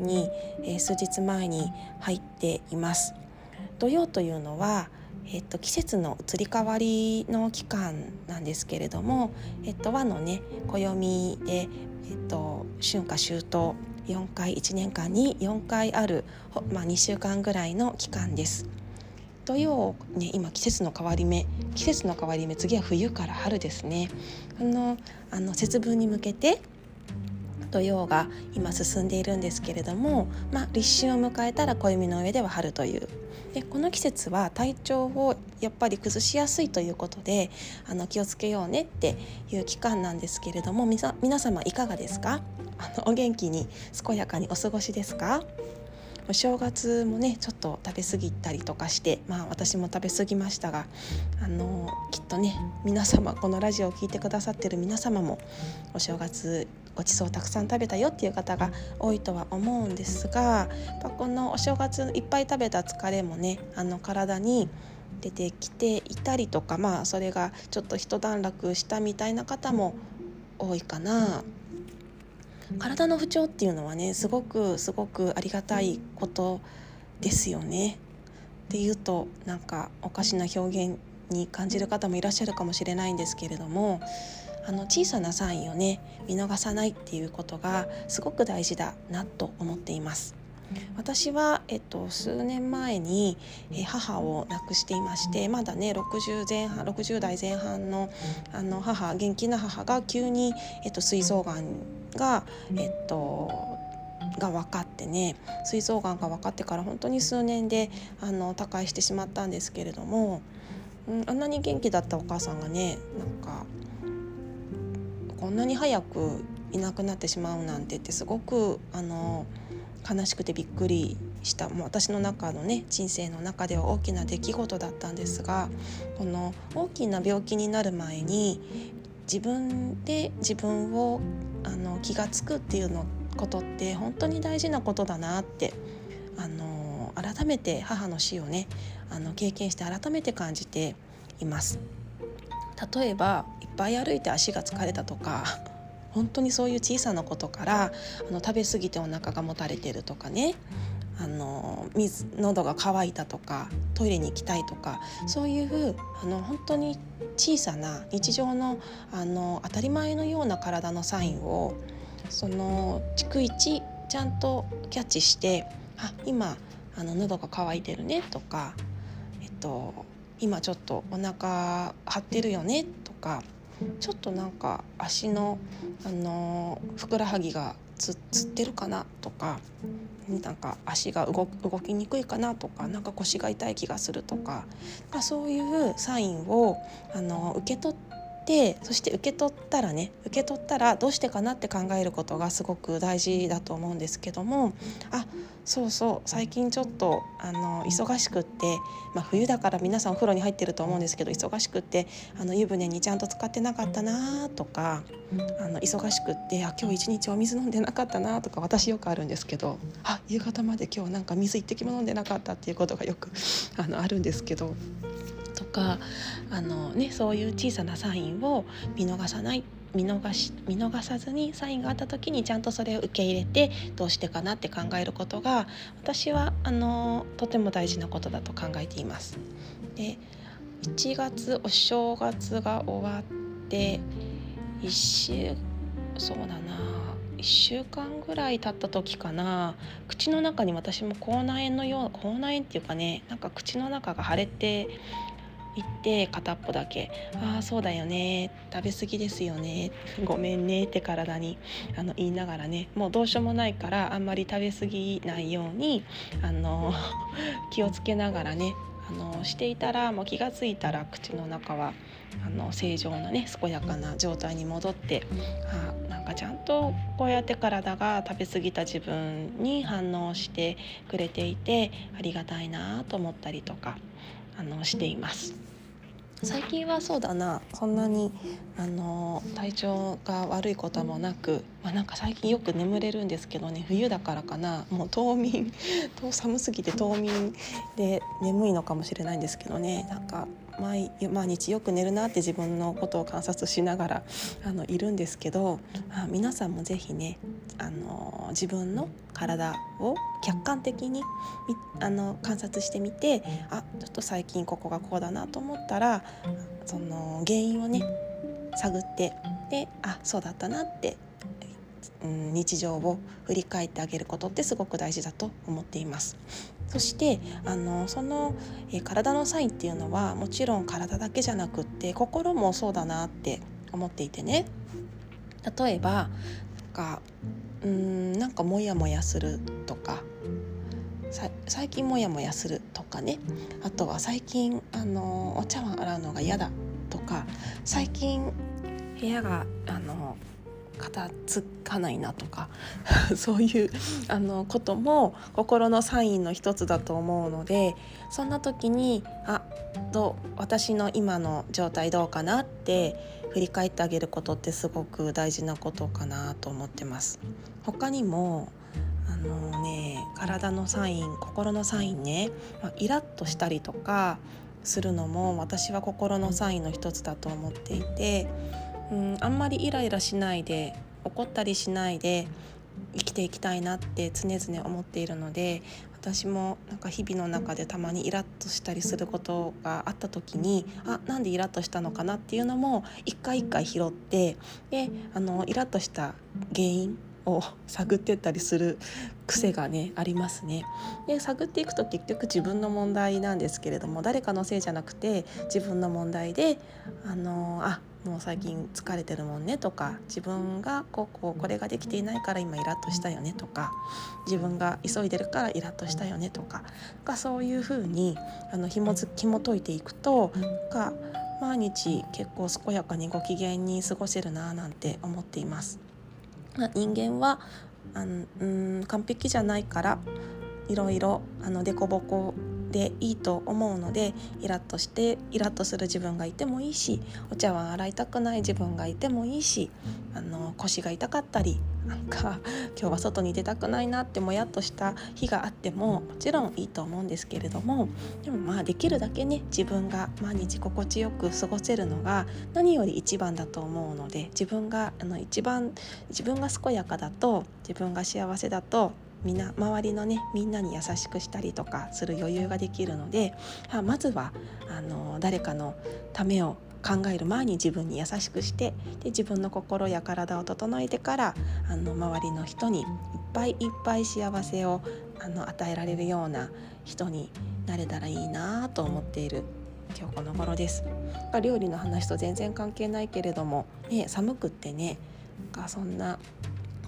に、えー、数日前に入っています土曜というのはえっと、季節の移り変わりの期間なんですけれども、えっと、和のね暦で、えっと、春夏秋冬4回1年間に4回ある、まあ、2週間ぐらいの期間です。土曜ね今季節の変わり目季節の変わり目次は冬から春ですねあのあの節分に向けて土曜が今進んでいるんですけれども、まあ、立春を迎えたら暦の上では春という。でこの季節は体調をやっぱり崩しやすいということであの気をつけようねっていう期間なんですけれども皆様いかがですか？あのお元気に健やかにお過ごしですか？お正月もねちょっと食べ過ぎたりとかしてまあ私も食べ過ぎましたがあのきっとね皆様このラジオを聴いてくださってる皆様もお正月ごちそうたくさん食べたよっていう方が多いとは思うんですがこのお正月いっぱい食べた疲れもねあの体に出てきていたりとかまあそれがちょっと一段落したみたいな方も多いかな体の不調っていうのはねすごくすごくありがたいことですよね。っていうとなんかおかしな表現に感じる方もいらっしゃるかもしれないんですけれどもあの小さなサインをね見逃さないっていうことがすごく大事だなと思っています。私は、えっと、数年前に、え母を亡くしていましてまだね60前半60代前半のあの母元気な母が急に、えっと、膵臓がんが、えっと、が分かってね膵臓がんが分かってから本当に数年であの他界してしまったんですけれども、うん、あんなに元気だったお母さんがねなんかこんなに早くいなくなってしまうなんてってすごくあの悲しくてびっくりしたもう私の中のね人生の中では大きな出来事だったんですがこの大きな病気になる前に自分で自分をあの気が付くっていうのことって本当に大事なことだなってあの改めて母の死をねあの経験して改めて感じています。例えばぱい歩いて足が疲れたとか 本当にそういう小さなことからあの食べ過ぎてお腹がもたれてるとかね。あの水喉が渇いたとかトイレに行きたいとかそういうあの本当に小さな日常のあの当たり前のような体のサインをその逐一ちゃんとキャッチしてあ今あの喉が渇いてるねとか、えっと、今ちょっとお腹張ってるよねとかちょっとなんか足の、あのふくらはぎがつつってるかなとかなんか足が動動きにくいかなとかなんか腰が痛い気がするとかそういうサインをあの受け取ってそして受け取ったらね受け取ったらどうしてかなって考えることがすごく大事だと思うんですけどもあそうそう最近ちょっとあの忙しくって、まあ、冬だから皆さんお風呂に入ってると思うんですけど忙しくってあの湯船にちゃんと使ってなかったなとかあの忙しくってあ今日一日お水飲んでなかったなとか私よくあるんですけどあ夕方まで今日なんか水一滴も飲んでなかったっていうことがよく あのあるんですけど。とかあの、ね、そういう小さなサインを見逃さない見逃し見逃さずにサインがあった時にちゃんとそれを受け入れてどうしてかなって考えることが私はあのとても大事なことだと考えています。で1月お正月が終わって1週そうだな1週間ぐらい経った時かな口の中に私も口内炎のような口内炎っていうかねなんか口の中が腫れて行って片っぽだけ「ああそうだよね食べ過ぎですよねごめんね」って体にあの言いながらねもうどうしようもないからあんまり食べ過ぎないようにあの 気をつけながらねあのしていたらもう気が付いたら口の中はあの正常なね健やかな状態に戻ってあなんかちゃんとこうやって体が食べ過ぎた自分に反応してくれていてありがたいなと思ったりとかあのしています。最近はそうだな。そんなにあの体調が悪いこともなく、まあ、なんか最近よく眠れるんですけどね。冬だからかな。もう冬眠。寒すぎて冬眠で眠いのかもしれないんですけどね。なんか毎毎日よく寝るなって自分のことを観察しながらあのいるんですけどあ皆さんも是非ねあの自分の体を客観的にあの観察してみてあちょっと最近ここがこうだなと思ったらその原因をね探ってであそうだったなってうん、日常を振り返ってあげることってすごく大事だと思っています。そしてあのその、え体のサインっていうのはもちろん体だけじゃなくって心もそうだなって思っていてね例えばかうーんなんかモヤモヤするとか最近モヤモヤするとかね。あとは最近あのお茶碗洗うのが嫌だとか最近部屋があの片付かないなとか そういうあのことも心のサインの一つだと思うのでそんな時にあどう私の今の状態どうかなって振り返ってあげることってすごく大事なことかなと思ってます。他にもあのね体のサイン心のサインね、まあ、イラッとしたりとかするのも私は心のサインの一つだと思っていてうんあんまりイライラしないで怒ったりしないで生きていきたいなって常々思っているので私もなんか日々の中でたまにイラッとしたりすることがあった時にあなんでイラッとしたのかなっていうのも一回一回拾ってであのイラッとした原因を探ってったりする癖がねありますね。で探っていくと結局自分の問題なんですけれども誰かのせいじゃなくて自分の問題であのあもう最近疲れてるもんねとか自分がこうこうこれができていないから今イラッとしたよねとか自分が急いでるからイラッとしたよねとかかそういうふうにあの紐づ紐解いていくとなんか毎日結構健やかにご機嫌に過ごせるななんて思っています。人間はあのうん完璧じゃないからいろいろ凸凹でいいと思うのでイラッとしてイラッとする自分がいてもいいしお茶碗洗いたくない自分がいてもいいしあの腰が痛かったりなんか今日は外に出たくないなってもやっとした日があってももちろんいいと思うんですけれどもでもまあできるだけね自分が毎日心地よく過ごせるのが何より一番だと思うので自分があの一番自分が健やかだと自分が幸せだとみんな周りのねみんなに優しくしたりとかする余裕ができるのでまずはあの誰かのためを考える前に自分に優しくしてで自分の心や体を整えてからあの周りの人にいっぱいいっぱい幸せをあの与えられるような人になれたらいいなと思っている今日この頃です。料理の話と全然関係ないけれども、ね、寒くってねかそんな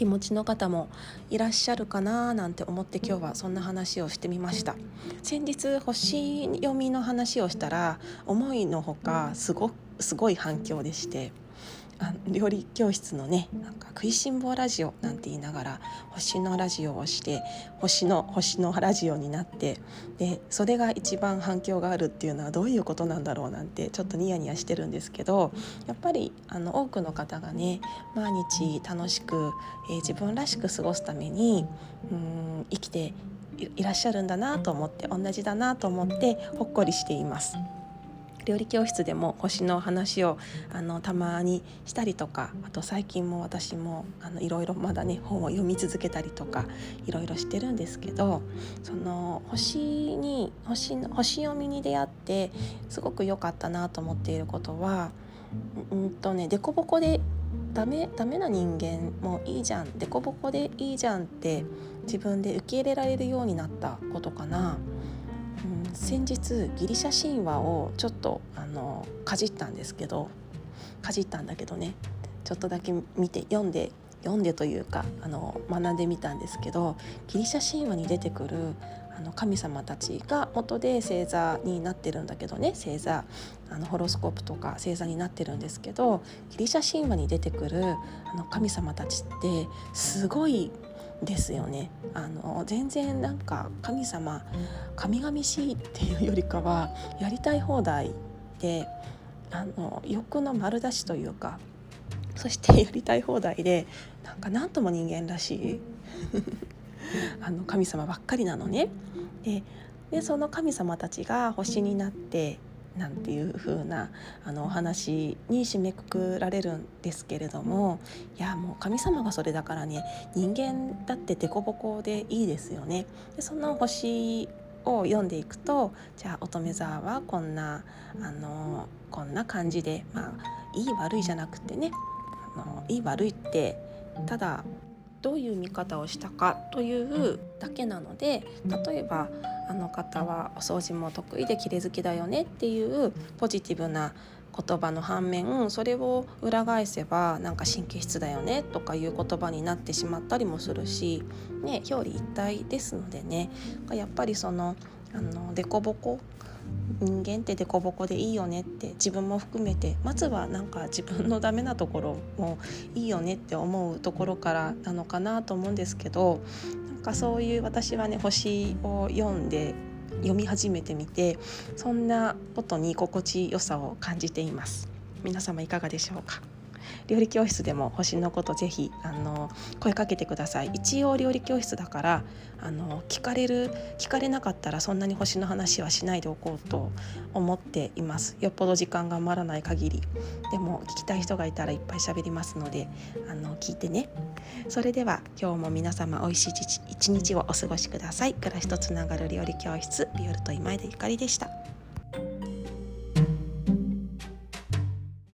気持ちの方もいらっしゃるかななんて思って今日はそんな話をしてみました。先日星読みの話をしたら思いのほかすごすごい反響でしてあ料理教室のねなんか食いしん坊ラジオなんて言いながら星のラジオをして星の星のラジオになってでそれが一番反響があるっていうのはどういうことなんだろうなんてちょっとニヤニヤしてるんですけどやっぱりあの多くの方がね毎日楽しく、えー、自分らしく過ごすためにうん生きていらっしゃるんだなと思って同じだなと思ってほっこりしています。料理教室でも星の話をあのたまにしたりとかあと最近も私もあのいろいろまだね本を読み続けたりとかいろいろしてるんですけどその星に星星読みに出会ってすごく良かったなと思っていることはうんとね凸凹でダメダメな人間もいいじゃん凸凹でいいじゃんって自分で受け入れられるようになったことかな。先日ギリシャ神話をちょっとあのかじったんですけどかじったんだけどね。ちょっとだけ見て読んで読んでというかあの学んでみたんですけどギリシャ神話に出てくるあの神様たちが元で星座になってるんだけどね。星座あのホロスコープとか星座になってるんですけどギリシャ神話に出てくるあの神様たちってすごいですよねあの全然なんか神様神々しいっていうよりかはやりたい放題であの欲の丸出しというかそして やりたい放題でなんか何とも人間らしい あの神様ばっかりなのね。ででその神様たちが星になってなんていう風なあなお話に締めくくられるんですけれどもいやもう神様がそれだからね人間だって凸凹でいいですよね。でその星を読んでいくとじゃあ乙女座はこんなあのこんな感じでまあいい悪いじゃなくてねあのいい悪いってただどういう見方をしたかというだけなので例えばあの方はお掃除も得意で綺麗好きだよねっていうポジティブな言葉の反面それを裏返せばなんか神経質だよねとかいう言葉になってしまったりもするし、ね、表裏一体ですのでね。やっぱりそのあの凸凹人間って凸凹でいいよねって自分も含めてまずはなんか自分のダメなところもいいよねって思うところからなのかなと思うんですけどなんかそういう私はね星を読んで読み始めてみてそんなことに心地よさを感じています。皆様いかがでしょうか？料理教室でも星のことぜひあの声かけてください。一応料理教室だからあの聞かれる聞かれなかったらそんなに星の話はしないでおこうと思っています。よっぽど時間が余らない限り。でも聞きたい人がいたらいっぱい喋りますのであの聞いてね。それでは今日も皆様おいしい一日をお過ごしください。暮らしとつながる料理教室ビオルト今井でゆかりでした。